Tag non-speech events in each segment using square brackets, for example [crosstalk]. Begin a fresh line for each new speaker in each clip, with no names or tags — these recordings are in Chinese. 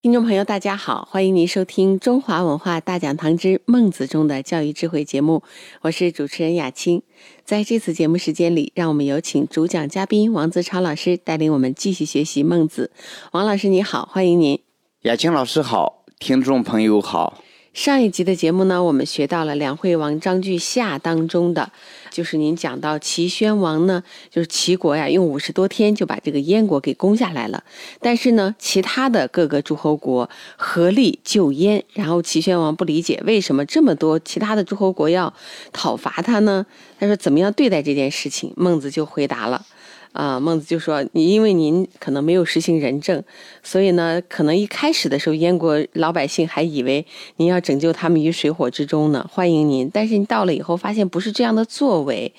听众朋友，大家好，欢迎您收听中华文化大讲堂之《孟子中的教育智慧》节目，我是主持人雅青。在这次节目时间里，让我们有请主讲嘉宾王子超老师带领我们继续学习孟子。王老师你好，欢迎您。
雅青老师好，听众朋友好。
上一集的节目呢，我们学到了梁惠王章句下当中的，就是您讲到齐宣王呢，就是齐国呀，用五十多天就把这个燕国给攻下来了。但是呢，其他的各个诸侯国合力救燕，然后齐宣王不理解为什么这么多其他的诸侯国要讨伐他呢？他说怎么样对待这件事情？孟子就回答了。啊，孟子就说：“你因为您可能没有实行仁政，所以呢，可能一开始的时候，燕国老百姓还以为您要拯救他们于水火之中呢，欢迎您。但是你到了以后，发现不是这样的作为，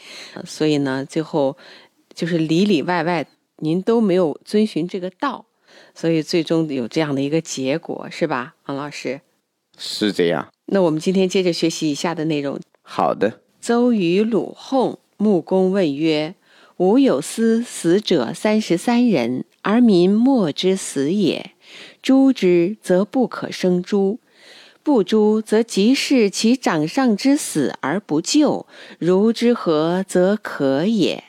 所以呢，最后就是里里外外您都没有遵循这个道，所以最终有这样的一个结果，是吧，王老师？
是这样。
那我们今天接着学习以下的内容。
好的。
邹与鲁薨，穆公问曰。”吾有司死者三十三人，而民莫之死也。诛之，则不可生诛；不诛，则即是其掌上之死而不救。如之何，则可也？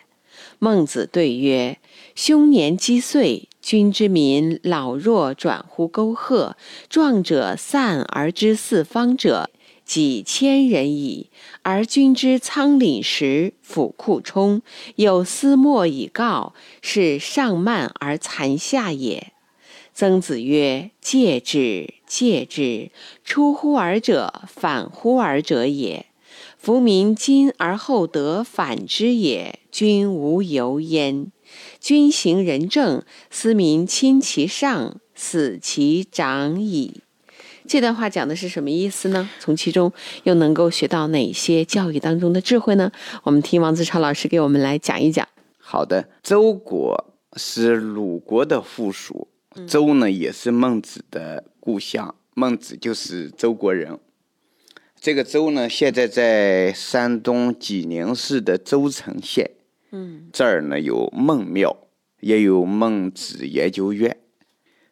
孟子对曰：“凶年积岁，君之民老弱转乎沟壑，壮者散而知四方者。”几千人矣，而君之仓廪实，府库充，有司莫以告，是上慢而残下也。曾子曰：“戒之，戒之！出乎尔者，反乎尔者也。夫民今而后得反之也，君无由焉。君行仁政，斯民亲其上，死其长矣。”这段话讲的是什么意思呢？从其中又能够学到哪些教育当中的智慧呢？我们听王子超老师给我们来讲一讲。
好的，周国是鲁国的附属，周呢也是孟子的故乡，孟子就是周国人。这个周呢，现在在山东济宁市的周城县。嗯，这儿呢有孟庙，也有孟子研究院。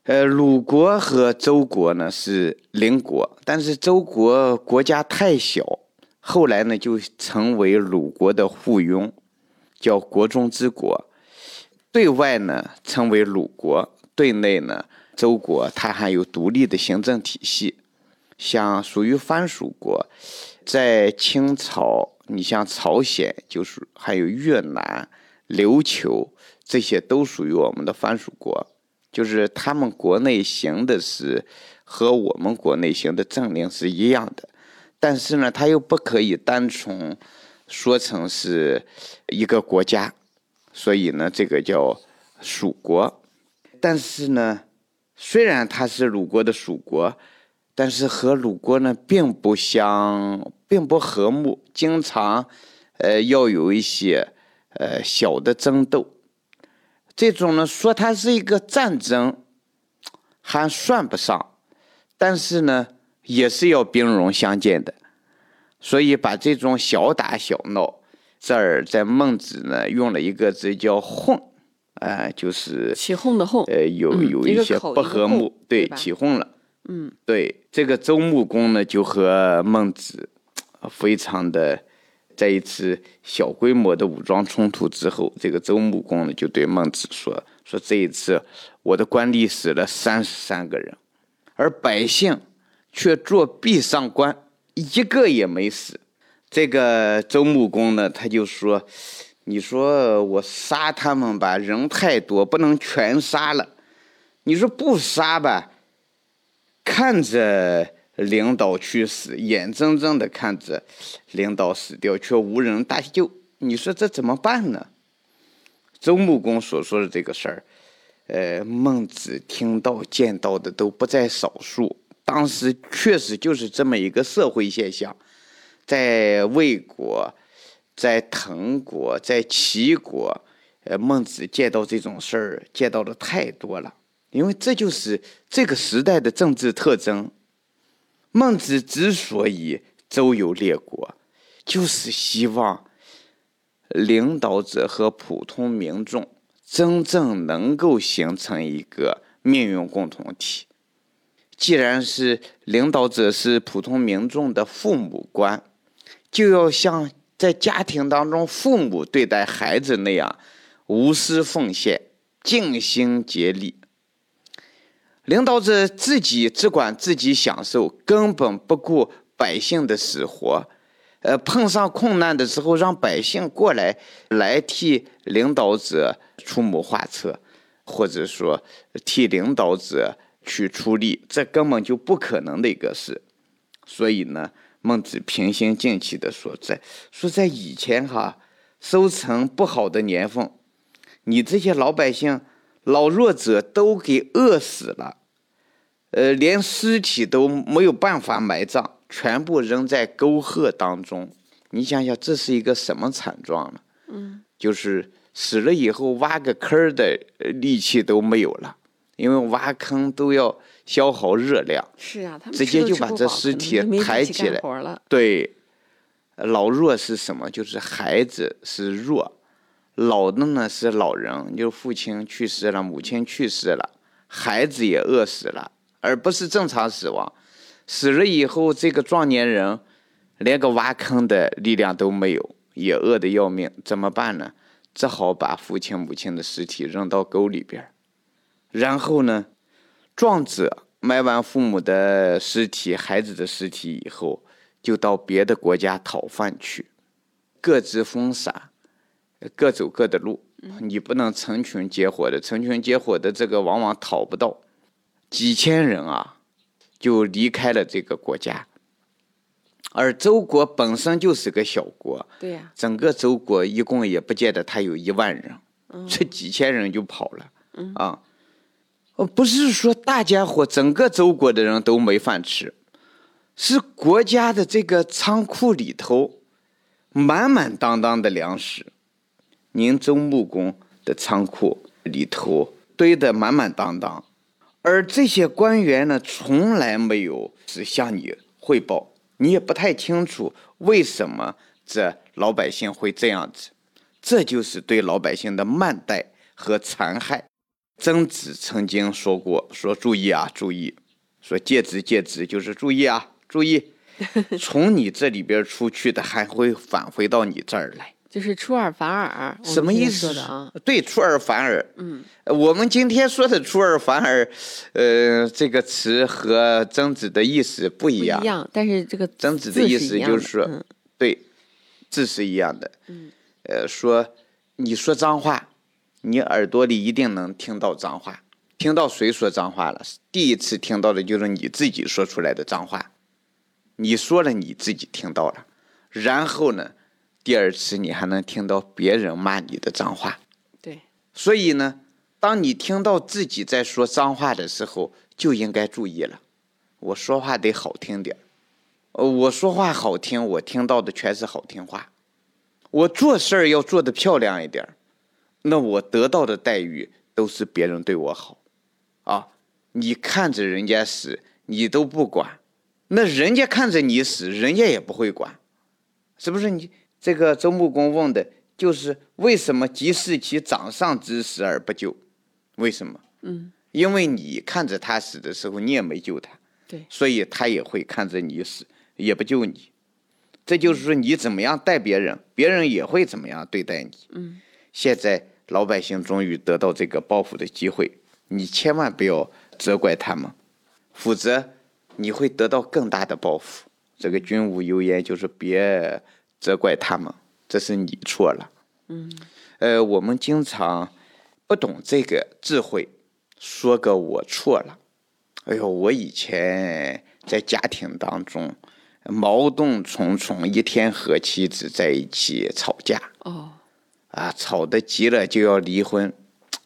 呃，鲁国和周国呢是邻国，但是周国国家太小，后来呢就成为鲁国的附庸，叫国中之国。对外呢称为鲁国，对内呢周国它还有独立的行政体系，像属于藩属国，在清朝，你像朝鲜就是还有越南、琉球这些都属于我们的藩属国。就是他们国内行的是和我们国内行的政令是一样的，但是呢，他又不可以单纯说成是一个国家，所以呢，这个叫蜀国。但是呢，虽然他是鲁国的属国，但是和鲁国呢并不相，并不和睦，经常呃要有一些呃小的争斗。这种呢，说它是一个战争，还算不上，但是呢，也是要兵戎相见的，所以把这种小打小闹，这儿在孟子呢用了一个字叫“混”，啊，就是
起哄的哄，
呃，有有一些不和睦，对，起哄了，嗯，对，这个周穆公呢就和孟子非常的。在一次小规模的武装冲突之后，这个周穆公呢就对孟子说：“说这一次我的官吏死了三十三个人，而百姓却作壁上观，一个也没死。”这个周穆公呢，他就说：“你说我杀他们吧，人太多，不能全杀了；你说不杀吧，看着。”领导去死，眼睁睁的看着领导死掉，却无人搭救。你说这怎么办呢？周穆公所说的这个事儿，呃，孟子听到见到的都不在少数。当时确实就是这么一个社会现象，在魏国、在滕国、在齐国，呃，孟子见到这种事儿见到的太多了，因为这就是这个时代的政治特征。孟子之所以周游列国，就是希望领导者和普通民众真正能够形成一个命运共同体。既然是领导者是普通民众的父母官，就要像在家庭当中父母对待孩子那样无私奉献、尽心竭力。领导者自己只管自己享受，根本不顾百姓的死活。呃，碰上困难的时候，让百姓过来来替领导者出谋划策，或者说替领导者去出力，这根本就不可能的一个事。所以呢，孟子平心静气的说：“在说在以前哈，收成不好的年份，你这些老百姓。”老弱者都给饿死了，呃，连尸体都没有办法埋葬，全部扔在沟壑当中。你想想，这是一个什么惨状呢？嗯，就是死了以后挖个坑的力气都没有了，因为挖坑都要消耗热量。
是啊，他们
直接就把这尸体抬起来。对，老弱是什么？就是孩子是弱。老的呢是老人，就父亲去世了，母亲去世了，孩子也饿死了，而不是正常死亡。死了以后，这个壮年人连个挖坑的力量都没有，也饿得要命，怎么办呢？只好把父亲、母亲的尸体扔到沟里边然后呢，壮者埋完父母的尸体、孩子的尸体以后，就到别的国家讨饭去，各自封赏。各走各的路，你不能成群结伙的，成群结伙的这个往往讨不到，几千人啊，就离开了这个国家。而周国本身就是个小国，
对呀，
整个周国一共也不见得他有一万人，这几千人就跑了，啊，哦，不是说大家伙整个周国的人都没饭吃，是国家的这个仓库里头满满当当的粮食。宁周穆公的仓库里头堆得满满当当，而这些官员呢，从来没有只向你汇报，你也不太清楚为什么这老百姓会这样子，这就是对老百姓的慢待和残害。曾子曾经说过：“说注意啊，注意，说戒之戒之，就是注意啊，注意，[laughs] 从你这里边出去的还会返回到你这儿来。”
就是出尔反尔，
什么意思？对，出尔反尔。嗯，我们今天说的“出尔反尔”，呃，这个词和曾子的意思不一样。
一样，但是这个
曾子的意思就是说，对，字是一样的。嗯，呃，说你说脏话，你耳朵里一定能听到脏话。听到谁说脏话了？第一次听到的就是你自己说出来的脏话。你说了，你自己听到了，然后呢？第二次你还能听到别人骂你的脏话，
对，
所以呢，当你听到自己在说脏话的时候，就应该注意了。我说话得好听点呃，我说话好听，我听到的全是好听话。我做事儿要做的漂亮一点那我得到的待遇都是别人对我好，啊，你看着人家死，你都不管，那人家看着你死，人家也不会管，是不是你？这个周穆公问的就是为什么即视其掌上之死而不救？为什么？嗯，因为你看着他死的时候，你也没救他，
对，
所以他也会看着你死，也不救你。这就是说，你怎么样待别人，别人也会怎么样对待你。嗯，现在老百姓终于得到这个报复的机会，你千万不要责怪他们，否则你会得到更大的报复。这个君无有言，就是别。责怪他们，这是你错了。嗯，呃，我们经常不懂这个智慧，说个我错了。哎呦，我以前在家庭当中矛盾重重，一天和妻子在一起吵架。哦，啊，吵得急了就要离婚。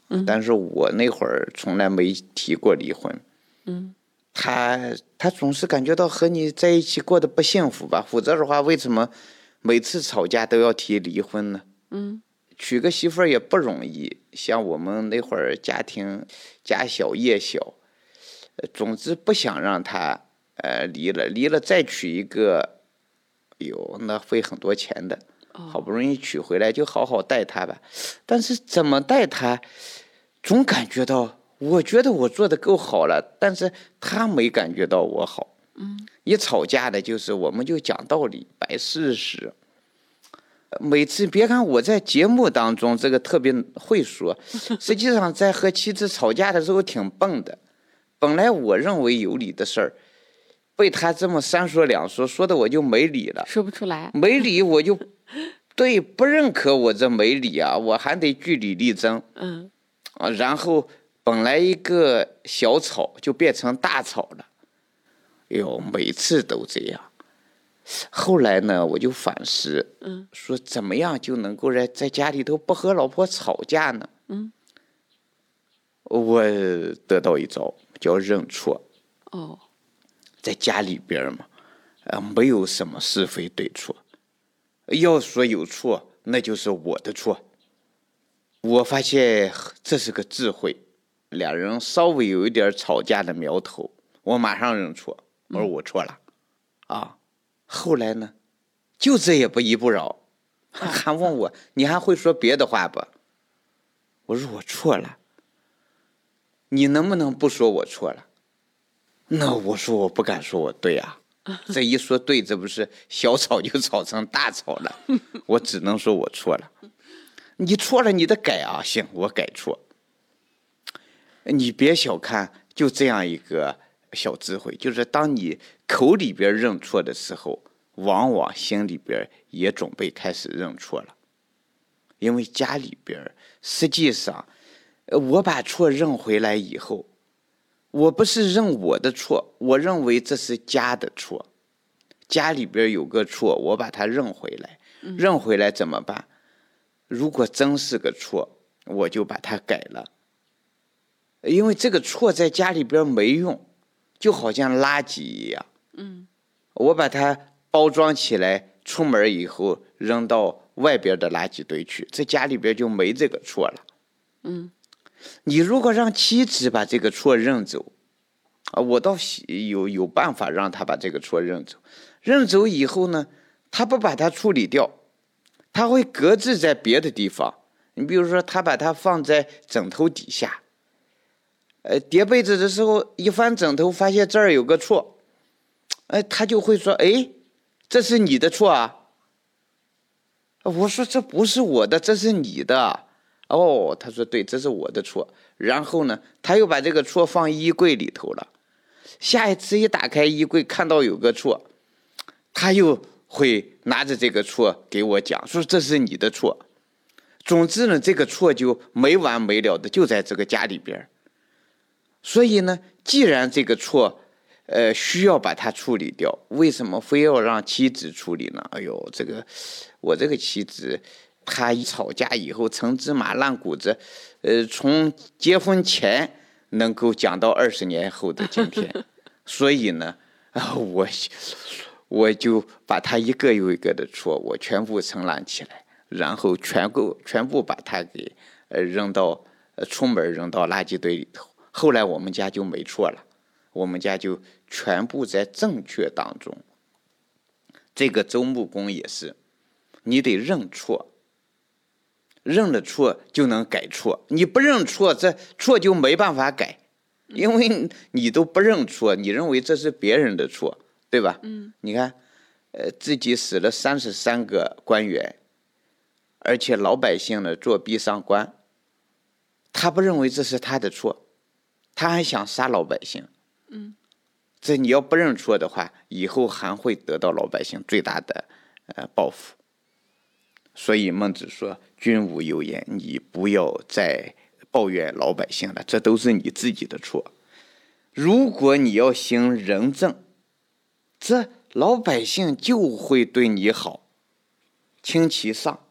嗯，但是我那会儿从来没提过离婚。嗯，他他总是感觉到和你在一起过得不幸福吧？否则的话，为什么？每次吵架都要提离婚呢？嗯，娶个媳妇儿也不容易。像我们那会儿家庭家小业小，总之不想让他呃离了，离了再娶一个，哟，那费很多钱的。好不容易娶回来，就好好待他吧。但是怎么待他，总感觉到，我觉得我做的够好了，但是他没感觉到我好。
嗯，
一吵架的就是我们就讲道理，摆事实。每次别看我在节目当中这个特别会说，[laughs] 实际上在和妻子吵架的时候挺笨的。本来我认为有理的事儿，被他这么三说两说，说的我就没理了，
说不出来。
没理我就 [laughs] 对不认可我这没理啊，我还得据理力争。
嗯，
啊，然后本来一个小吵就变成大吵了，哎呦，每次都这样。后来呢，我就反思，
嗯，
说怎么样就能够在在家里头不和老婆吵架呢？
嗯，
我得到一招叫认错，
哦，
在家里边嘛，呃，没有什么是非对错，要说有错，那就是我的错。我发现这是个智慧，两人稍微有一点吵架的苗头，我马上认错，我说我错了，啊。后来呢，就这也不依不饶，还问我你还会说别的话不？我说我错了，你能不能不说我错了？那我说我不敢说我对啊，[laughs] 这一说对，这不是小吵就吵成大吵了？[laughs] 我只能说我错了，你错了你得改啊！行，我改错。你别小看就这样一个。小智慧就是，当你口里边认错的时候，往往心里边也准备开始认错了。因为家里边，实际上，我把错认回来以后，我不是认我的错，我认为这是家的错。家里边有个错，我把它认回来，认回来怎么办？如果真是个错，我就把它改了。因为这个错在家里边没用。就好像垃圾一样，
嗯，
我把它包装起来，出门以后扔到外边的垃圾堆去，在家里边就没这个错了，
嗯，
你如果让妻子把这个错认走，啊，我倒有有办法让他把这个错认走，认走以后呢，他不把它处理掉，他会搁置在别的地方，你比如说他把它放在枕头底下。呃，叠被子的时候一翻枕头，发现这儿有个错，哎，他就会说：“哎，这是你的错啊。”我说：“这不是我的，这是你的。”哦，他说：“对，这是我的错。”然后呢，他又把这个错放衣柜里头了。下一次一打开衣柜，看到有个错，他又会拿着这个错给我讲，说：“这是你的错。”总之呢，这个错就没完没了的，就在这个家里边。所以呢，既然这个错，呃，需要把它处理掉，为什么非要让妻子处理呢？哎呦，这个，我这个妻子，她一吵架以后，成芝麻烂谷子，呃，从结婚前能够讲到二十年后的今天，[laughs] 所以呢，啊，[laughs] 我，我就把他一个又一个的错，我全部承揽起来，然后全部全部把她给，呃，扔到，呃，出门扔到垃圾堆里头。后来我们家就没错了，我们家就全部在正确当中。这个周穆公也是，你得认错，认了错就能改错，你不认错，这错就没办法改，因为你都不认错，你认为这是别人的错，对吧？
嗯，
你看，呃，自己死了三十三个官员，而且老百姓呢做逼上官，他不认为这是他的错。他还想杀老百姓，
嗯，
这你要不认错的话，以后还会得到老百姓最大的呃报复。所以孟子说：“君无有言，你不要再抱怨老百姓了，这都是你自己的错。如果你要行仁政，这老百姓就会对你好，轻其上，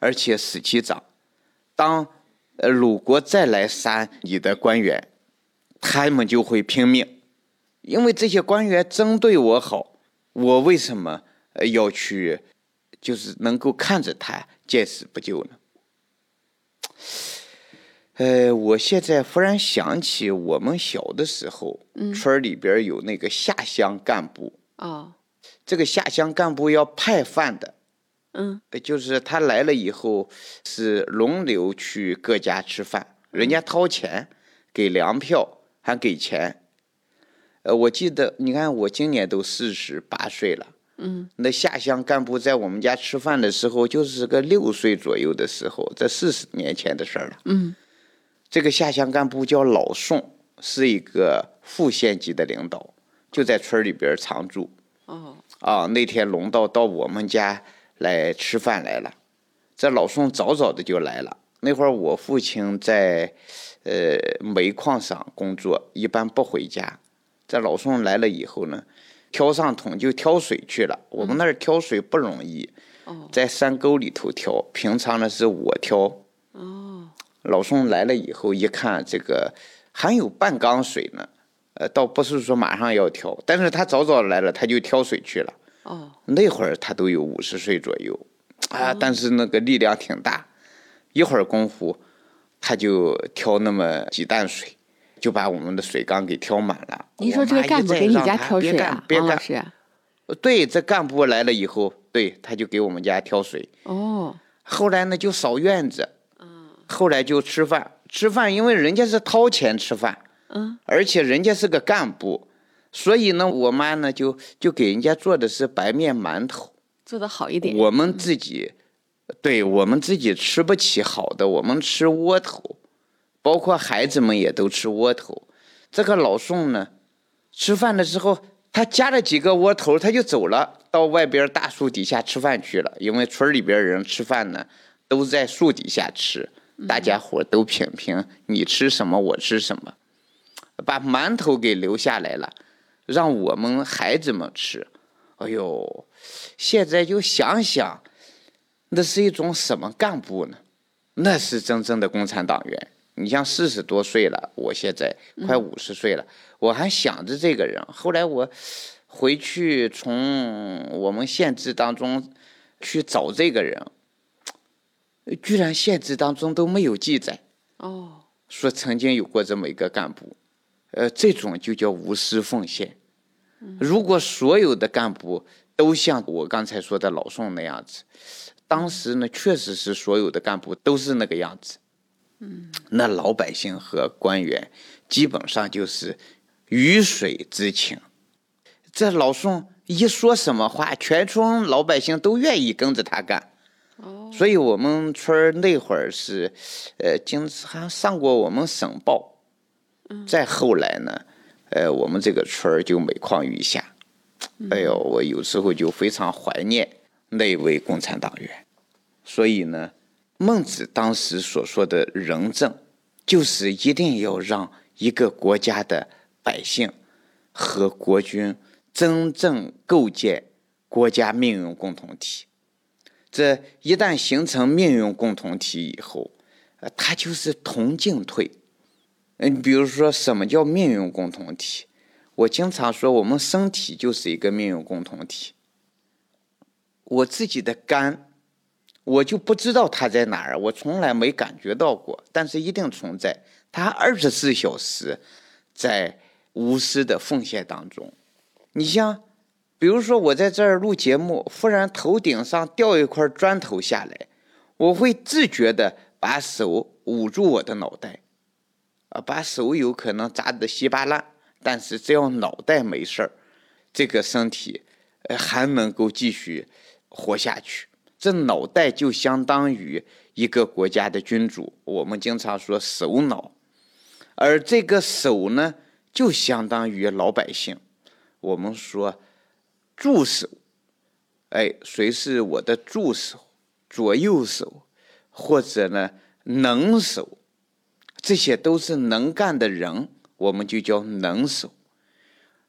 而且死其长。当呃鲁国再来杀你的官员。”他们就会拼命，因为这些官员针对我好，我为什么要去，就是能够看着他见死不救呢？呃，我现在忽然想起我们小的时候，村儿里边有那个下乡干部，
哦，
这个下乡干部要派饭的，就是他来了以后是轮流去各家吃饭，人家掏钱给粮票，还给钱。呃，我记得，你看我今年都四十八岁了，
嗯，
那下乡干部在我们家吃饭的时候，就是个六岁左右的时候，这四十年前的事儿了。
嗯，
这个下乡干部叫老宋，是一个副县级的领导，就在村儿里边常住。
哦，
啊，那天龙道到我们家来吃饭来了，这老宋早早的就来了。那会儿我父亲在呃煤矿上工作，一般不回家。在老宋来了以后呢，挑上桶就挑水去了。我们那儿挑水不容易，
哦，
在山沟里头挑，平常呢是我挑。
哦，
老宋来了以后，一看这个还有半缸水呢，呃，倒不是说马上要挑，但是他早早来了，他就挑水去了。
哦，
那会儿他都有五十岁左右，啊，但是那个力量挺大，一会儿功夫，他就挑那么几担水，就把我们的水缸给挑满了。
您说这个干部给你家挑水啊，
干别干。
王老师？
对，这干部来了以后，对，他就给我们家挑水。
哦，
后来呢，就扫院子，嗯后来就吃饭，吃饭因为人家是掏钱吃饭，
嗯，
而且人家是个干部，所以呢，我妈呢就就给人家做的是白面馒头。
做的好一点。
我们自己，对我们自己吃不起好的，我们吃窝头，包括孩子们也都吃窝头。这个老宋呢，吃饭的时候他夹了几个窝头，他就走了，到外边大树底下吃饭去了。因为村里边人吃饭呢，都在树底下吃，大家伙都品评你吃什么，我吃什么，把馒头给留下来了，让我们孩子们吃。哎呦，现在就想想，那是一种什么干部呢？那是真正的共产党员。你像四十多岁了，我现在快五十岁了，我还想着这个人。后来我回去从我们县志当中去找这个人，居然县志当中都没有记载，
哦，
说曾经有过这么一个干部。呃，这种就叫无私奉献。如果所有的干部都像我刚才说的老宋那样子，当时呢，确实是所有的干部都是那个样子。嗯，那老百姓和官员基本上就是鱼水之情。这老宋一说什么话，全村老百姓都愿意跟着他干。
哦，
所以我们村那会儿是，呃，经常上过我们省报。再后来呢，呃，我们这个村儿就每况愈下。哎呦，我有时候就非常怀念那位共产党员。所以呢，孟子当时所说的仁政，就是一定要让一个国家的百姓和国君真正构建国家命运共同体。这一旦形成命运共同体以后，呃，它就是同进退。嗯，比如说什么叫命运共同体？我经常说，我们身体就是一个命运共同体。我自己的肝，我就不知道它在哪儿，我从来没感觉到过，但是一定存在。它二十四小时在无私的奉献当中。你像，比如说我在这儿录节目，忽然头顶上掉一块砖头下来，我会自觉的把手捂住我的脑袋，啊，把手有可能砸得稀巴烂，但是只要脑袋没事儿，这个身体还能够继续活下去。这脑袋就相当于一个国家的君主，我们经常说首脑，而这个手呢，就相当于老百姓。我们说助手，哎，谁是我的助手、左右手，或者呢能手，这些都是能干的人，我们就叫能手。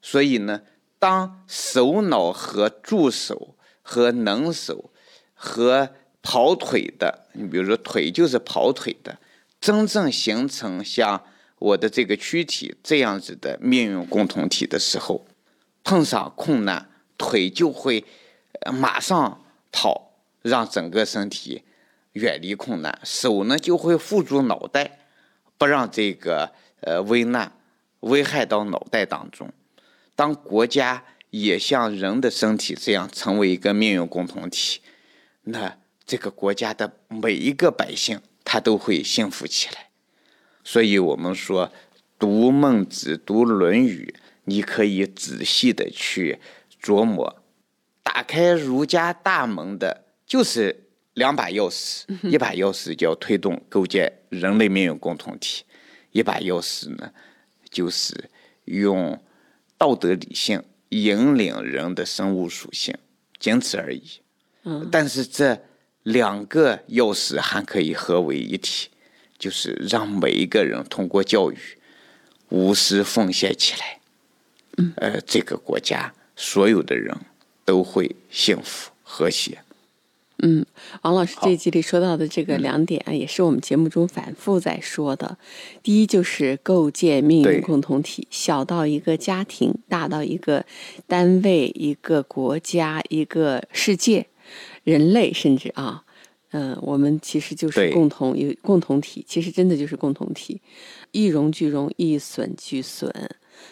所以呢，当首脑和助手和能手和跑腿的，你比如说腿就是跑腿的，真正形成像我的这个躯体这样子的命运共同体的时候，碰上困难，腿就会马上跑，让整个身体远离困难；手呢就会护住脑袋，不让这个呃危难危害到脑袋当中。当国家也像人的身体这样成为一个命运共同体，那这个国家的每一个百姓他都会幸福起来。所以，我们说读孟子、读《论语》，你可以仔细的去琢磨。打开儒家大门的，就是两把钥匙，一把钥匙叫推动构建人类命运共同体，一把钥匙呢，就是用道德理性引领人的生物属性，仅此而已。
嗯，
但是这两个钥匙还可以合为一体。就是让每一个人通过教育无私奉献起来，
嗯，
呃，这个国家所有的人都会幸福和谐。
嗯，王老师这一集里说到的这个两点啊，也是我们节目中反复在说的。第一就是构建命运共同体，小到一个家庭，大到一个单位、一个国家、一个世界、人类，甚至啊。嗯，我们其实就是共同有共同体，其实真的就是共同体，一荣俱荣，一损俱损。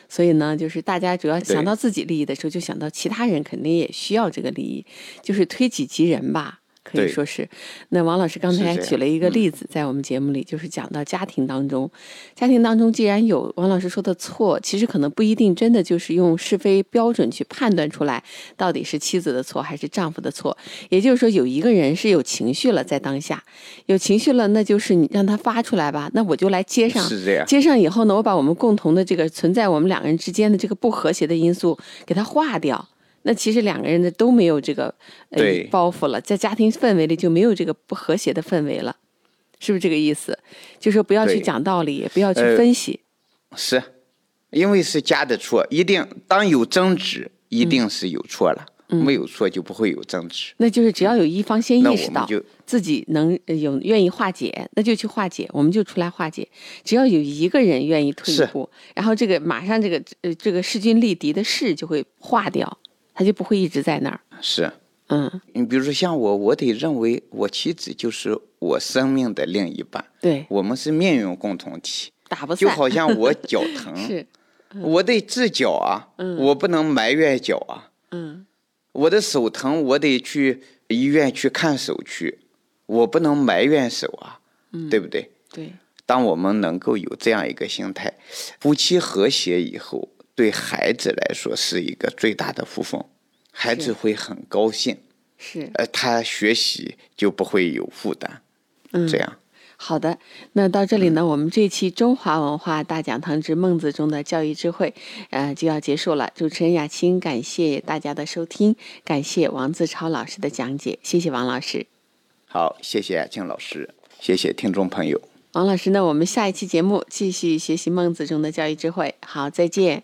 所以呢，就是大家主要想到自己利益的时候，就想到其他人肯定也需要这个利益，就是推己及人吧。可以说是，那王老师刚才举了一个例子，在我们节目里就是讲到家庭当中，家庭当中既然有王老师说的错，其实可能不一定真的就是用是非标准去判断出来到底是妻子的错还是丈夫的错。也就是说，有一个人是有情绪了，在当下有情绪了，那就是你让他发出来吧，那我就来接上，
是这样。
接上以后呢，我把我们共同的这个存在我们两个人之间的这个不和谐的因素给它化掉。那其实两个人的都没有这个呃包袱了，在家庭氛围里就没有这个不和谐的氛围了，是不是这个意思？就说不要去讲道理，也不要去分析。
是，因为是家的错，一定当有争执，一定是有错了，没有错就不会有争执。
那就是只要有一方先意识到自己能有愿意化解，那就去化解，我们就出来化解。只要有一个人愿意退一步，然后这个马上这个呃这个势均力敌的势就会化掉。他就不会一直在那儿。
是，
嗯，
你比如说像我，我得认为我妻子就是我生命的另一半。
对，
我们是命运共同体，
打不散。
就好像我脚 [laughs] 疼，
是，
我得治脚啊，
嗯，
我不能埋怨脚啊，
嗯，
我的手疼，我得去医院去看手去，我不能埋怨手啊，
嗯，
对不对？
对。
当我们能够有这样一个心态，夫妻和谐以后。对孩子来说是一个最大的福分，孩子会很高兴，
是，
呃，他学习就不会有负担，
嗯，
这样。
好的，那到这里呢，我们这期中华文化大讲堂之孟子中的教育智慧，呃，就要结束了。主持人雅青，感谢大家的收听，感谢王自超老师的讲解，谢谢王老师。
好，谢谢雅青老师，谢谢听众朋友。
王老师，那我们下一期节目继续学习孟子中的教育智慧。好，再见。